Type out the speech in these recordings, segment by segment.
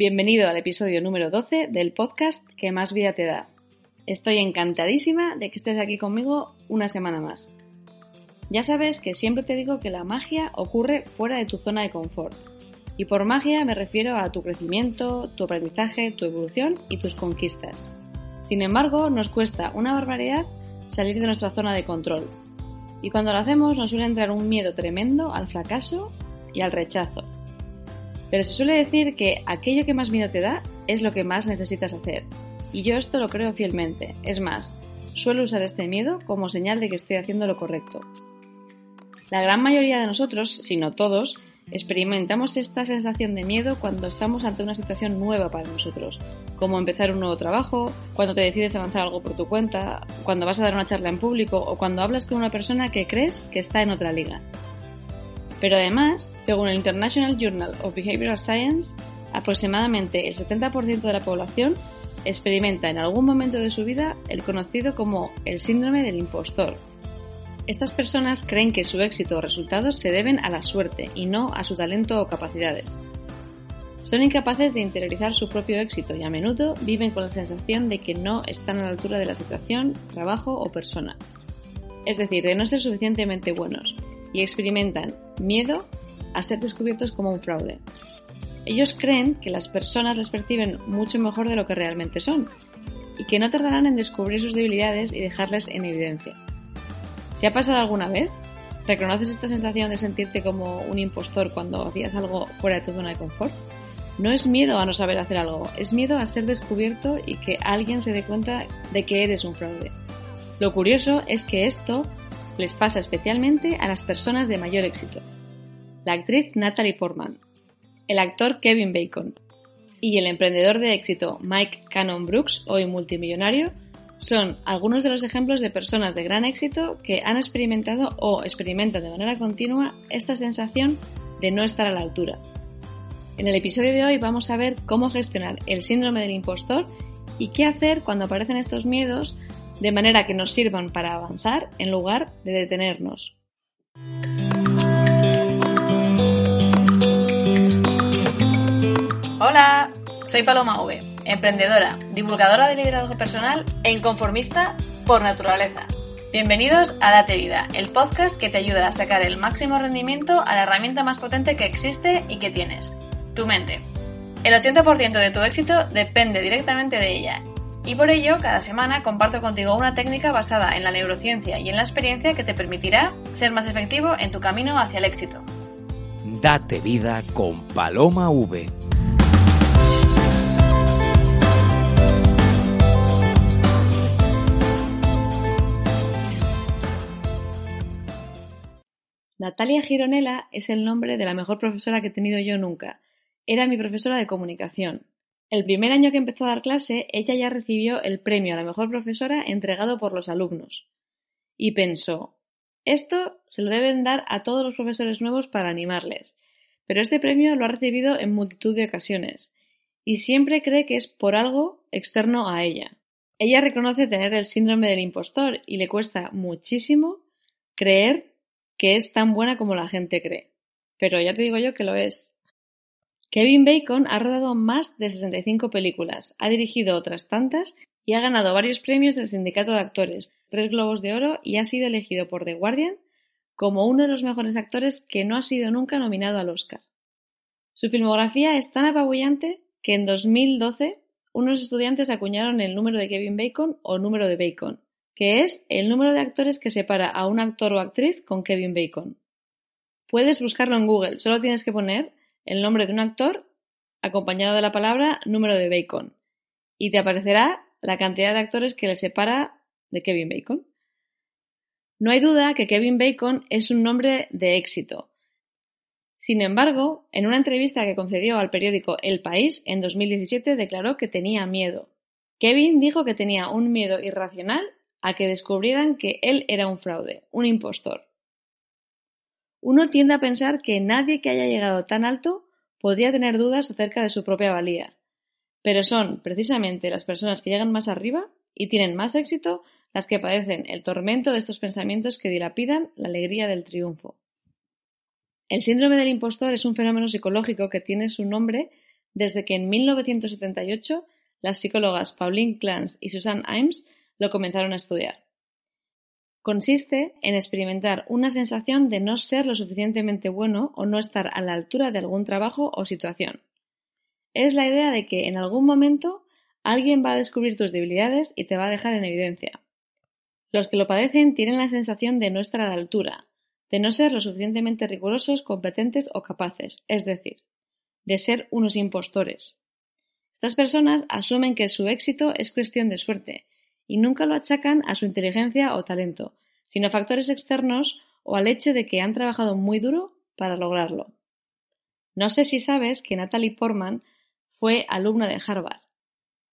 Bienvenido al episodio número 12 del podcast que más vida te da. Estoy encantadísima de que estés aquí conmigo una semana más. Ya sabes que siempre te digo que la magia ocurre fuera de tu zona de confort. Y por magia me refiero a tu crecimiento, tu aprendizaje, tu evolución y tus conquistas. Sin embargo, nos cuesta una barbaridad salir de nuestra zona de control. Y cuando lo hacemos nos suele entrar un miedo tremendo al fracaso y al rechazo. Pero se suele decir que aquello que más miedo te da es lo que más necesitas hacer. Y yo esto lo creo fielmente. Es más, suelo usar este miedo como señal de que estoy haciendo lo correcto. La gran mayoría de nosotros, si no todos, experimentamos esta sensación de miedo cuando estamos ante una situación nueva para nosotros, como empezar un nuevo trabajo, cuando te decides a lanzar algo por tu cuenta, cuando vas a dar una charla en público o cuando hablas con una persona que crees que está en otra liga. Pero además, según el International Journal of Behavioral Science, aproximadamente el 70% de la población experimenta en algún momento de su vida el conocido como el síndrome del impostor. Estas personas creen que su éxito o resultados se deben a la suerte y no a su talento o capacidades. Son incapaces de interiorizar su propio éxito y a menudo viven con la sensación de que no están a la altura de la situación, trabajo o persona. Es decir, de no ser suficientemente buenos y experimentan miedo a ser descubiertos como un fraude. Ellos creen que las personas les perciben mucho mejor de lo que realmente son y que no tardarán en descubrir sus debilidades y dejarles en evidencia. ¿Te ha pasado alguna vez? ¿Reconoces esta sensación de sentirte como un impostor cuando hacías algo fuera de tu zona de confort? No es miedo a no saber hacer algo, es miedo a ser descubierto y que alguien se dé cuenta de que eres un fraude. Lo curioso es que esto les pasa especialmente a las personas de mayor éxito. La actriz Natalie Portman, el actor Kevin Bacon y el emprendedor de éxito Mike Cannon Brooks, hoy multimillonario, son algunos de los ejemplos de personas de gran éxito que han experimentado o experimentan de manera continua esta sensación de no estar a la altura. En el episodio de hoy vamos a ver cómo gestionar el síndrome del impostor y qué hacer cuando aparecen estos miedos de manera que nos sirvan para avanzar en lugar de detenernos. Hola, soy Paloma V, emprendedora, divulgadora de liderazgo personal e inconformista por naturaleza. Bienvenidos a Date Vida, el podcast que te ayuda a sacar el máximo rendimiento a la herramienta más potente que existe y que tienes, tu mente. El 80% de tu éxito depende directamente de ella y por ello, cada semana comparto contigo una técnica basada en la neurociencia y en la experiencia que te permitirá ser más efectivo en tu camino hacia el éxito. Date vida con Paloma V. Natalia Gironella es el nombre de la mejor profesora que he tenido yo nunca. Era mi profesora de comunicación. El primer año que empezó a dar clase, ella ya recibió el premio a la mejor profesora entregado por los alumnos. Y pensó, esto se lo deben dar a todos los profesores nuevos para animarles, pero este premio lo ha recibido en multitud de ocasiones, y siempre cree que es por algo externo a ella. Ella reconoce tener el síndrome del impostor y le cuesta muchísimo creer que es tan buena como la gente cree. Pero ya te digo yo que lo es. Kevin Bacon ha rodado más de 65 películas, ha dirigido otras tantas y ha ganado varios premios del Sindicato de Actores, tres Globos de Oro y ha sido elegido por The Guardian como uno de los mejores actores que no ha sido nunca nominado al Oscar. Su filmografía es tan apabullante que en 2012 unos estudiantes acuñaron el número de Kevin Bacon o número de Bacon, que es el número de actores que separa a un actor o actriz con Kevin Bacon. Puedes buscarlo en Google, solo tienes que poner el nombre de un actor acompañado de la palabra número de Bacon y te aparecerá la cantidad de actores que le separa de Kevin Bacon. No hay duda que Kevin Bacon es un nombre de éxito. Sin embargo, en una entrevista que concedió al periódico El País en 2017 declaró que tenía miedo. Kevin dijo que tenía un miedo irracional a que descubrieran que él era un fraude, un impostor. Uno tiende a pensar que nadie que haya llegado tan alto podría tener dudas acerca de su propia valía, pero son precisamente las personas que llegan más arriba y tienen más éxito las que padecen el tormento de estos pensamientos que dilapidan la alegría del triunfo. El síndrome del impostor es un fenómeno psicológico que tiene su nombre desde que en 1978 las psicólogas Pauline Clance y Susan Imes lo comenzaron a estudiar. Consiste en experimentar una sensación de no ser lo suficientemente bueno o no estar a la altura de algún trabajo o situación. Es la idea de que en algún momento alguien va a descubrir tus debilidades y te va a dejar en evidencia. Los que lo padecen tienen la sensación de no estar a la altura, de no ser lo suficientemente rigurosos, competentes o capaces, es decir, de ser unos impostores. Estas personas asumen que su éxito es cuestión de suerte y nunca lo achacan a su inteligencia o talento, sino a factores externos o al hecho de que han trabajado muy duro para lograrlo. No sé si sabes que Natalie Portman fue alumna de Harvard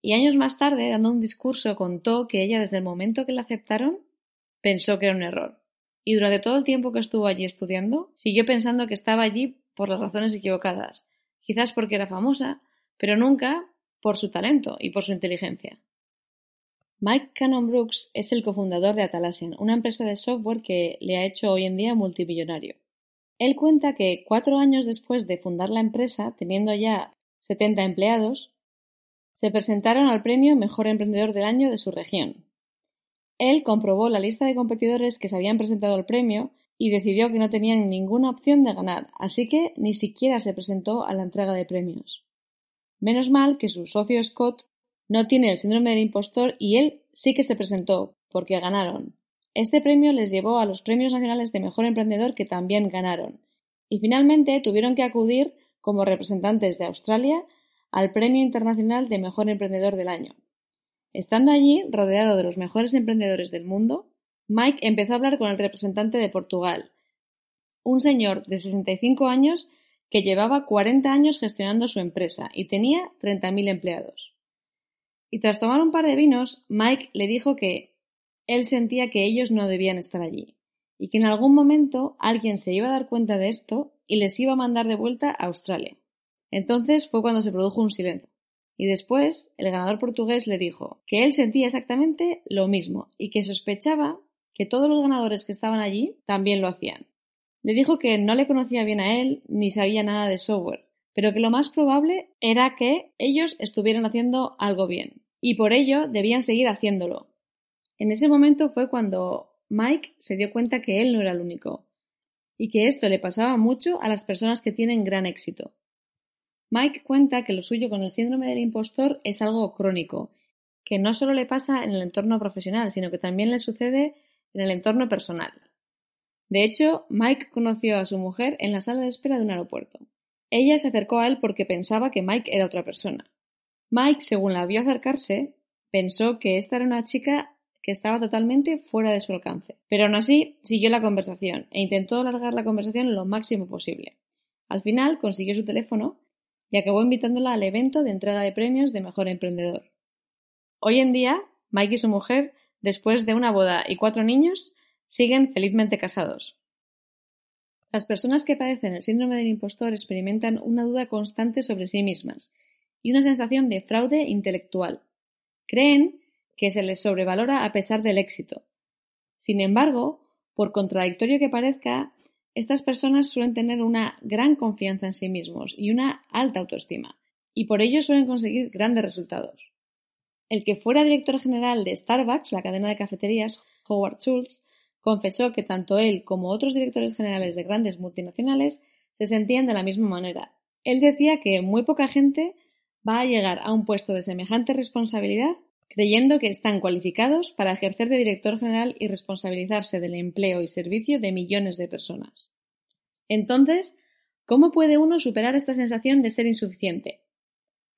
y años más tarde, dando un discurso, contó que ella desde el momento que la aceptaron pensó que era un error. Y durante todo el tiempo que estuvo allí estudiando, siguió pensando que estaba allí por las razones equivocadas, quizás porque era famosa, pero nunca por su talento y por su inteligencia. Mike Cannon Brooks es el cofundador de Atalassian, una empresa de software que le ha hecho hoy en día multimillonario. Él cuenta que cuatro años después de fundar la empresa, teniendo ya 70 empleados, se presentaron al premio Mejor Emprendedor del Año de su región. Él comprobó la lista de competidores que se habían presentado al premio y decidió que no tenían ninguna opción de ganar, así que ni siquiera se presentó a la entrega de premios. Menos mal que su socio Scott no tiene el síndrome del impostor y él sí que se presentó, porque ganaron. Este premio les llevó a los premios nacionales de mejor emprendedor que también ganaron. Y finalmente tuvieron que acudir como representantes de Australia al Premio Internacional de Mejor Emprendedor del Año. Estando allí, rodeado de los mejores emprendedores del mundo, Mike empezó a hablar con el representante de Portugal, un señor de 65 años que llevaba 40 años gestionando su empresa y tenía 30.000 empleados. Y tras tomar un par de vinos, Mike le dijo que él sentía que ellos no debían estar allí, y que en algún momento alguien se iba a dar cuenta de esto y les iba a mandar de vuelta a Australia. Entonces fue cuando se produjo un silencio. Y después el ganador portugués le dijo que él sentía exactamente lo mismo y que sospechaba que todos los ganadores que estaban allí también lo hacían. Le dijo que no le conocía bien a él ni sabía nada de software, pero que lo más probable era que ellos estuvieran haciendo algo bien, y por ello debían seguir haciéndolo. En ese momento fue cuando Mike se dio cuenta que él no era el único, y que esto le pasaba mucho a las personas que tienen gran éxito. Mike cuenta que lo suyo con el síndrome del impostor es algo crónico, que no solo le pasa en el entorno profesional, sino que también le sucede en el entorno personal. De hecho, Mike conoció a su mujer en la sala de espera de un aeropuerto. Ella se acercó a él porque pensaba que Mike era otra persona. Mike, según la vio acercarse, pensó que esta era una chica que estaba totalmente fuera de su alcance. Pero aún así, siguió la conversación e intentó alargar la conversación lo máximo posible. Al final consiguió su teléfono y acabó invitándola al evento de entrega de premios de Mejor Emprendedor. Hoy en día, Mike y su mujer, después de una boda y cuatro niños, siguen felizmente casados. Las personas que padecen el síndrome del impostor experimentan una duda constante sobre sí mismas y una sensación de fraude intelectual. Creen que se les sobrevalora a pesar del éxito. Sin embargo, por contradictorio que parezca, estas personas suelen tener una gran confianza en sí mismos y una alta autoestima, y por ello suelen conseguir grandes resultados. El que fuera director general de Starbucks, la cadena de cafeterías, Howard Schultz, confesó que tanto él como otros directores generales de grandes multinacionales se sentían de la misma manera. Él decía que muy poca gente va a llegar a un puesto de semejante responsabilidad creyendo que están cualificados para ejercer de director general y responsabilizarse del empleo y servicio de millones de personas. Entonces, ¿cómo puede uno superar esta sensación de ser insuficiente?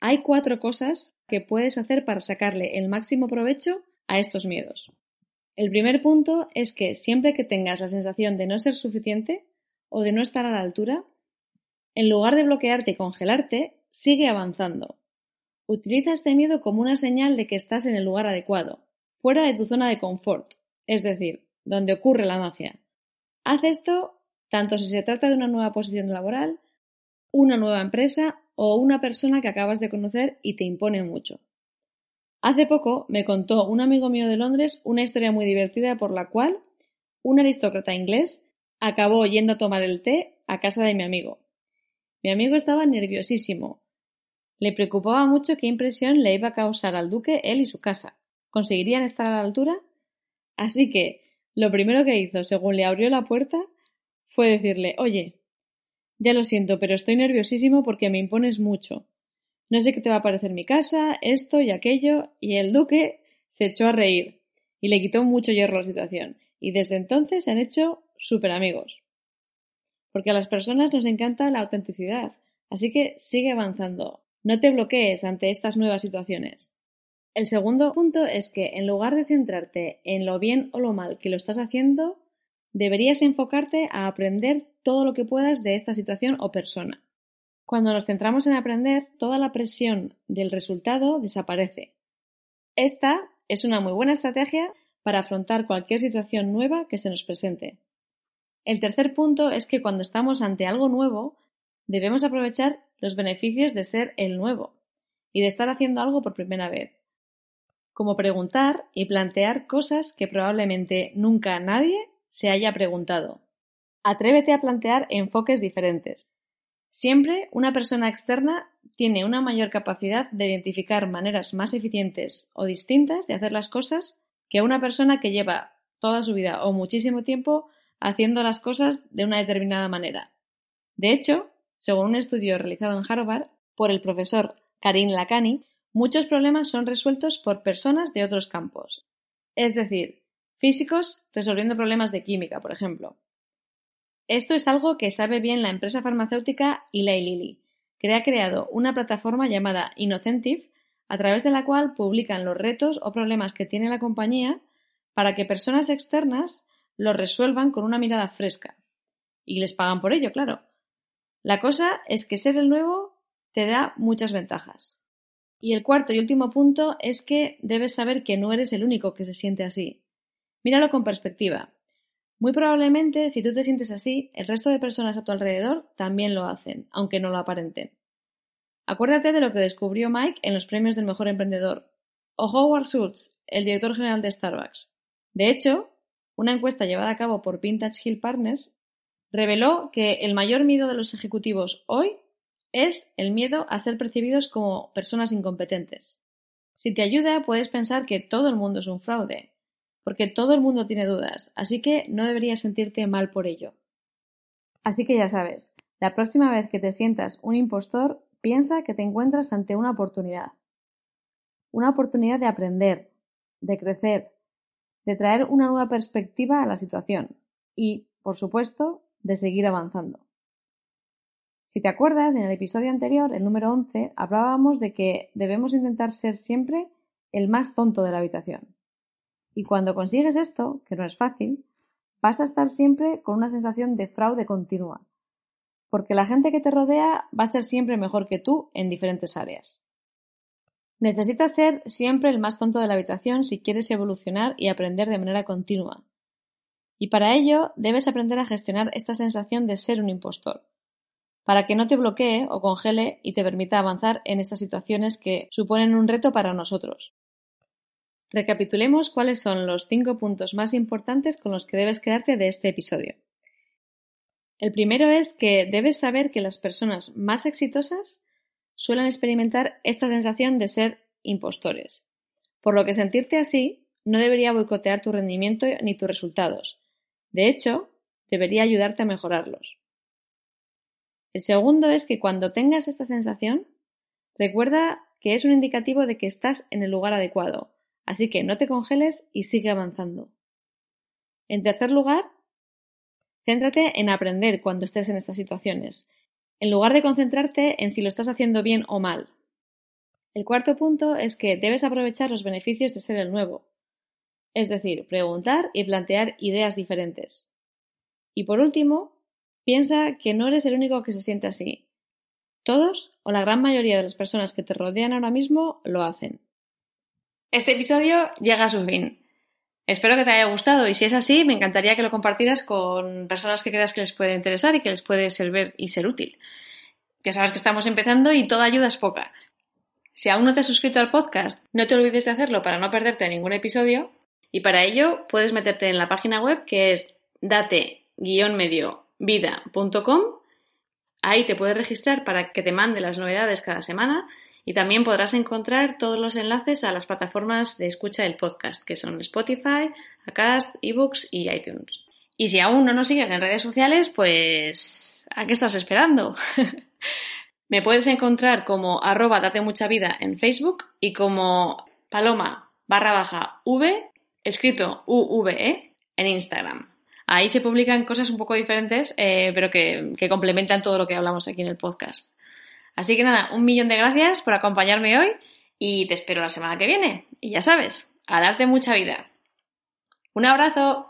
Hay cuatro cosas que puedes hacer para sacarle el máximo provecho a estos miedos. El primer punto es que siempre que tengas la sensación de no ser suficiente o de no estar a la altura, En lugar de bloquearte y congelarte, sigue avanzando. Utiliza este miedo como una señal de que estás en el lugar adecuado, fuera de tu zona de confort, es decir, donde ocurre la magia. Haz esto tanto si se trata de una nueva posición laboral, una nueva empresa o una persona que acabas de conocer y te impone mucho. Hace poco me contó un amigo mío de Londres una historia muy divertida por la cual un aristócrata inglés acabó yendo a tomar el té a casa de mi amigo. Mi amigo estaba nerviosísimo. Le preocupaba mucho qué impresión le iba a causar al duque él y su casa. ¿Conseguirían estar a la altura? Así que lo primero que hizo, según le abrió la puerta, fue decirle Oye, ya lo siento, pero estoy nerviosísimo porque me impones mucho. No sé qué te va a parecer mi casa, esto y aquello, y el duque se echó a reír y le quitó mucho hierro la situación, y desde entonces se han hecho súper amigos. Porque a las personas nos encanta la autenticidad, así que sigue avanzando. No te bloquees ante estas nuevas situaciones. El segundo punto es que en lugar de centrarte en lo bien o lo mal que lo estás haciendo, deberías enfocarte a aprender todo lo que puedas de esta situación o persona. Cuando nos centramos en aprender, toda la presión del resultado desaparece. Esta es una muy buena estrategia para afrontar cualquier situación nueva que se nos presente. El tercer punto es que cuando estamos ante algo nuevo, debemos aprovechar los beneficios de ser el nuevo y de estar haciendo algo por primera vez, como preguntar y plantear cosas que probablemente nunca nadie se haya preguntado. Atrévete a plantear enfoques diferentes. Siempre una persona externa tiene una mayor capacidad de identificar maneras más eficientes o distintas de hacer las cosas que una persona que lleva toda su vida o muchísimo tiempo haciendo las cosas de una determinada manera. De hecho, según un estudio realizado en Harvard por el profesor Karim Lakhani, muchos problemas son resueltos por personas de otros campos. Es decir, físicos resolviendo problemas de química, por ejemplo. Esto es algo que sabe bien la empresa farmacéutica Eli Lilly, que ha creado una plataforma llamada Innocentive, a través de la cual publican los retos o problemas que tiene la compañía para que personas externas los resuelvan con una mirada fresca. Y les pagan por ello, claro. La cosa es que ser el nuevo te da muchas ventajas. Y el cuarto y último punto es que debes saber que no eres el único que se siente así. Míralo con perspectiva. Muy probablemente, si tú te sientes así, el resto de personas a tu alrededor también lo hacen, aunque no lo aparenten. Acuérdate de lo que descubrió Mike en los premios del mejor emprendedor, o Howard Schultz, el director general de Starbucks. De hecho, una encuesta llevada a cabo por Vintage Hill Partners reveló que el mayor miedo de los ejecutivos hoy es el miedo a ser percibidos como personas incompetentes. Si te ayuda, puedes pensar que todo el mundo es un fraude, porque todo el mundo tiene dudas, así que no deberías sentirte mal por ello. Así que ya sabes, la próxima vez que te sientas un impostor, piensa que te encuentras ante una oportunidad. Una oportunidad de aprender, de crecer, de traer una nueva perspectiva a la situación y, por supuesto, de seguir avanzando. Si te acuerdas, en el episodio anterior, el número 11, hablábamos de que debemos intentar ser siempre el más tonto de la habitación. Y cuando consigues esto, que no es fácil, vas a estar siempre con una sensación de fraude continua, porque la gente que te rodea va a ser siempre mejor que tú en diferentes áreas. Necesitas ser siempre el más tonto de la habitación si quieres evolucionar y aprender de manera continua. Y para ello debes aprender a gestionar esta sensación de ser un impostor, para que no te bloquee o congele y te permita avanzar en estas situaciones que suponen un reto para nosotros. Recapitulemos cuáles son los cinco puntos más importantes con los que debes quedarte de este episodio. El primero es que debes saber que las personas más exitosas suelen experimentar esta sensación de ser impostores, por lo que sentirte así no debería boicotear tu rendimiento ni tus resultados. De hecho, debería ayudarte a mejorarlos. El segundo es que cuando tengas esta sensación, recuerda que es un indicativo de que estás en el lugar adecuado, así que no te congeles y sigue avanzando. En tercer lugar, céntrate en aprender cuando estés en estas situaciones, en lugar de concentrarte en si lo estás haciendo bien o mal. El cuarto punto es que debes aprovechar los beneficios de ser el nuevo, es decir, preguntar y plantear ideas diferentes. Y por último, Piensa que no eres el único que se siente así. Todos o la gran mayoría de las personas que te rodean ahora mismo lo hacen. Este episodio llega a su fin. Espero que te haya gustado y si es así, me encantaría que lo compartieras con personas que creas que les puede interesar y que les puede servir y ser útil. Ya sabes que estamos empezando y toda ayuda es poca. Si aún no te has suscrito al podcast, no te olvides de hacerlo para no perderte ningún episodio. Y para ello puedes meterte en la página web que es date-medio-vida.com. Ahí te puedes registrar para que te mande las novedades cada semana y también podrás encontrar todos los enlaces a las plataformas de escucha del podcast, que son Spotify, Acast, eBooks y iTunes. Y si aún no nos sigues en redes sociales, pues ¿a qué estás esperando? Me puedes encontrar como arroba date mucha vida en Facebook y como paloma barra baja v, escrito UVE, en Instagram. Ahí se publican cosas un poco diferentes, eh, pero que, que complementan todo lo que hablamos aquí en el podcast. Así que nada, un millón de gracias por acompañarme hoy y te espero la semana que viene. Y ya sabes, a darte mucha vida. Un abrazo.